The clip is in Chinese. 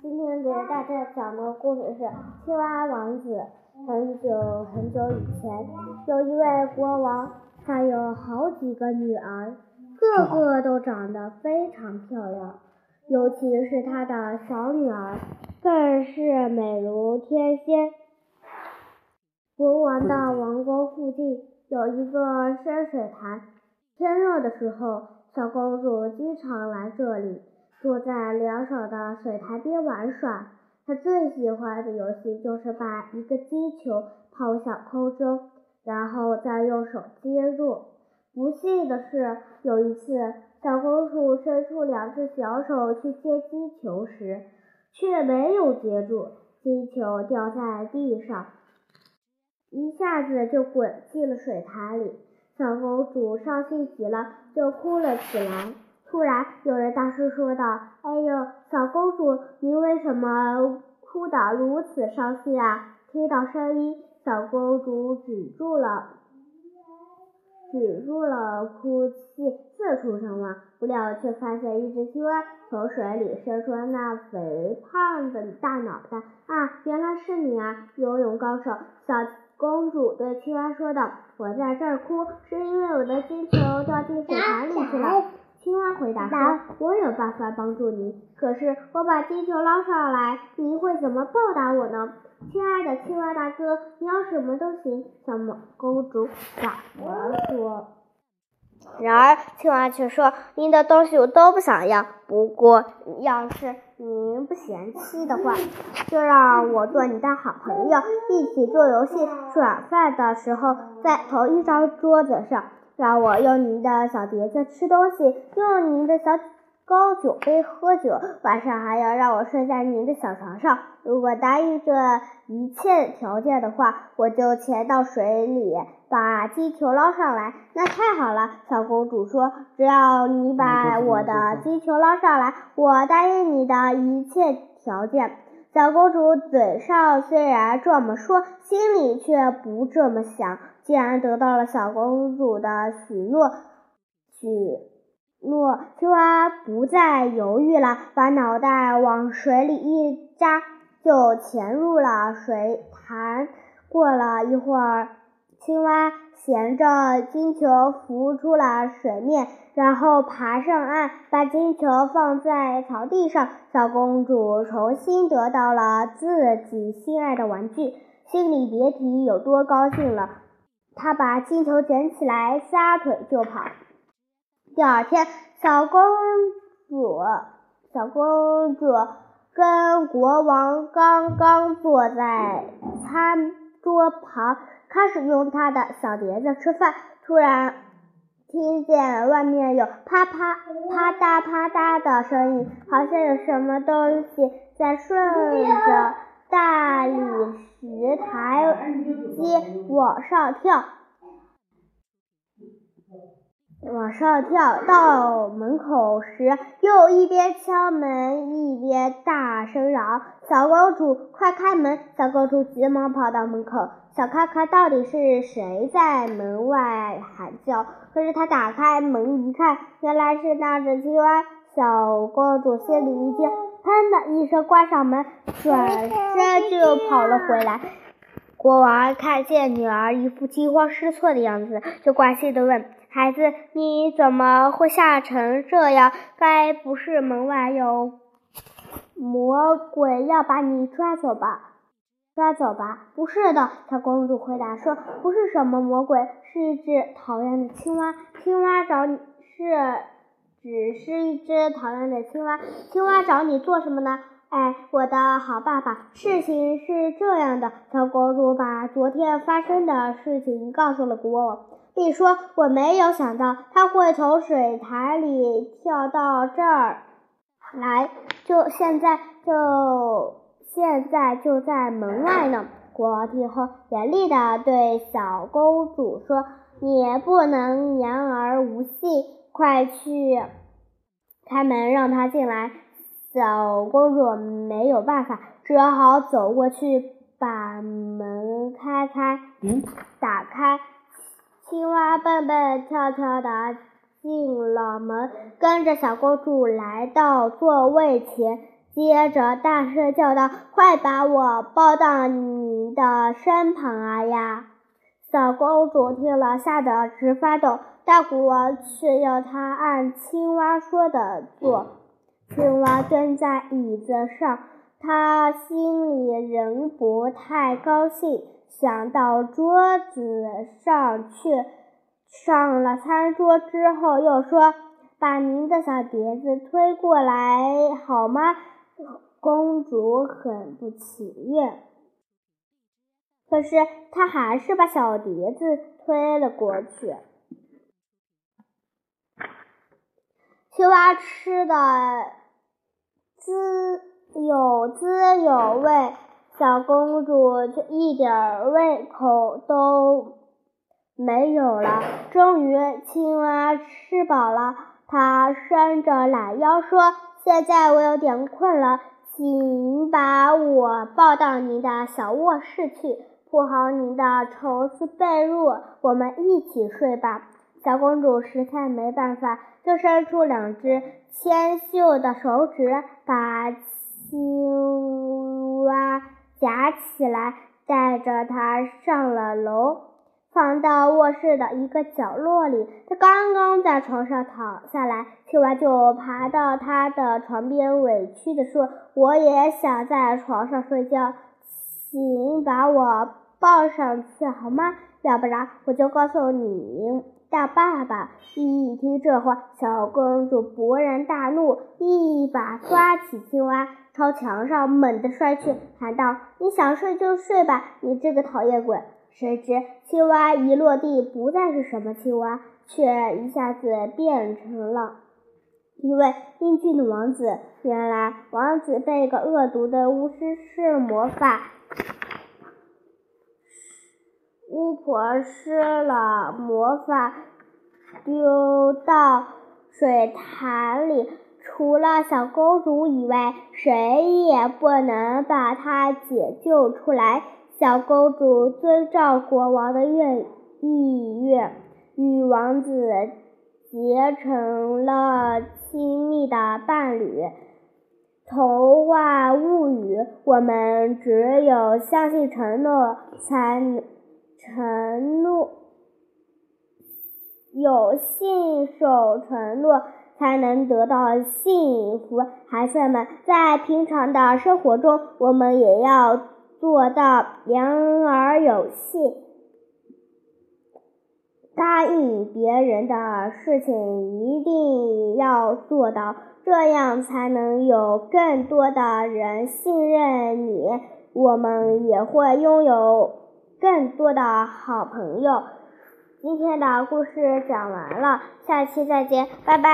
今天给大家讲的故事是《青蛙王子》。很久很久以前，有一位国王，他有好几个女儿，个个都长得非常漂亮，尤其是他的小女儿，更是美如天仙。国王的王宫附近有一个深水潭，天热的时候，小公主经常来这里。坐在凉爽的水潭边玩耍，他最喜欢的游戏就是把一个金球抛向空中，然后再用手接住。不幸的是，有一次，小公主伸出两只小手去接金球时，却没有接住，金球掉在地上，一下子就滚进了水潭里。小公主伤心极了，就哭了起来。突然，有人大声说道：“哎呦，小公主，你为什么哭得如此伤心啊？”听到声音，小公主止住了，止住了哭泣，四处张望，不料却发现一只青蛙从水里伸出那肥胖的大脑袋。啊，原来是你啊，游泳高手！小公主对青蛙说道：“我在这儿哭，是因为我的金球掉进水潭里去了。”青蛙回答说：“我有办法帮助你，可是我把金球捞上来，您会怎么报答我呢？”亲爱的青蛙大哥，你要什么都行。”小公主傻着说。然而青蛙却说：“您的东西我都不想要，不过要是您不嫌弃的话，就让我做你的好朋友，一起做游戏。吃晚饭的时候，在同一张桌子上。”让我用您的小碟子吃东西，用您的小高酒杯喝酒，晚上还要让我睡在您的小床上。如果答应这一切条件的话，我就潜到水里把金球捞上来。那太好了，小公主说：“只要你把我的金球捞上来，我答应你的一切条件。”小公主嘴上虽然这么说，心里却不这么想。既然得到了小公主的许诺，许诺，青蛙不再犹豫了，把脑袋往水里一扎，就潜入了水潭。过了一会儿，青蛙衔着金球浮出了水面，然后爬上岸，把金球放在草地上。小公主重新得到了自己心爱的玩具，心里别提有多高兴了。他把金球捡起来，撒腿就跑。第二天，小公主小公主跟国王刚刚坐在餐桌旁，开始用她的小碟子吃饭，突然听见外面有啪啪啪嗒啪嗒的声音，好像有什么东西在顺着。大理石台阶往上跳，往上跳到门口时，又一边敲门一边大声嚷：“小公主，快开门！”小公主急忙跑到门口，想看看到底是谁在门外喊叫。可是她打开门一看，原来是那只青蛙。小公主心里一惊，砰的一声关上门，转身就跑了回来。国王看见女儿一副惊慌失措的样子，就关心地问：“孩子，你怎么会吓成这样？该不是门外有魔鬼要把你抓走吧？抓走吧？”“不是的。”小公主回答说，“不是什么魔鬼，是一只讨厌的青蛙。青蛙找你是。”只是一只讨厌的青蛙，青蛙找你做什么呢？哎，我的好爸爸，事情是这样的。小公主把昨天发生的事情告诉了国王，并说：“我没有想到他会从水潭里跳到这儿来，就现在就现在就在门外呢。”国王听后严厉地对小公主说：“你不能言而无信。”快去开门，让他进来。小公主没有办法，只好走过去把门开开。嗯，打开。青蛙蹦蹦跳跳的进了门，跟着小公主来到座位前。接着大声叫道：“快把我抱到你的身旁啊呀！”小公主听了，吓得直发抖。大国王却要她按青蛙说的做。青蛙蹲在椅子上，他心里仍不太高兴，想到桌子上去。上了餐桌之后，又说：“把您的小碟子推过来好吗？”公主很不情愿，可是她还是把小碟子推了过去。青蛙吃的滋有滋有味，小公主就一点胃口都没有了。终于，青蛙吃饱了，它伸着懒腰说：“现在我有点困了，请把我抱到您的小卧室去，铺好您的绸丝被褥，我们一起睡吧。”小公主实在没办法，就伸出两只纤秀的手指，把青蛙夹起来，带着它上了楼，放到卧室的一个角落里。它刚刚在床上躺下来，青蛙就爬到它的床边，委屈地说：“我也想在床上睡觉，请把我抱上去好吗？要不然我就告诉你。”大爸爸一听这话，小公主勃然大怒，一把抓起青蛙，朝墙上猛地摔去，喊道：“你想睡就睡吧，你这个讨厌鬼！”谁知青蛙一落地，不再是什么青蛙，却一下子变成了一位英俊的王子。原来，王子被一个恶毒的巫师施了魔法，巫婆施了魔法。丢到水潭里，除了小公主以外，谁也不能把她解救出来。小公主遵照国王的愿意愿，与王子结成了亲密的伴侣。童话物语，我们只有相信承诺，才能承诺。有信守承诺，才能得到幸福。孩子们，在平常的生活中，我们也要做到言而有信，答应别人的事情一定要做到，这样才能有更多的人信任你，我们也会拥有更多的好朋友。今天的故事讲完了，下期再见，拜拜。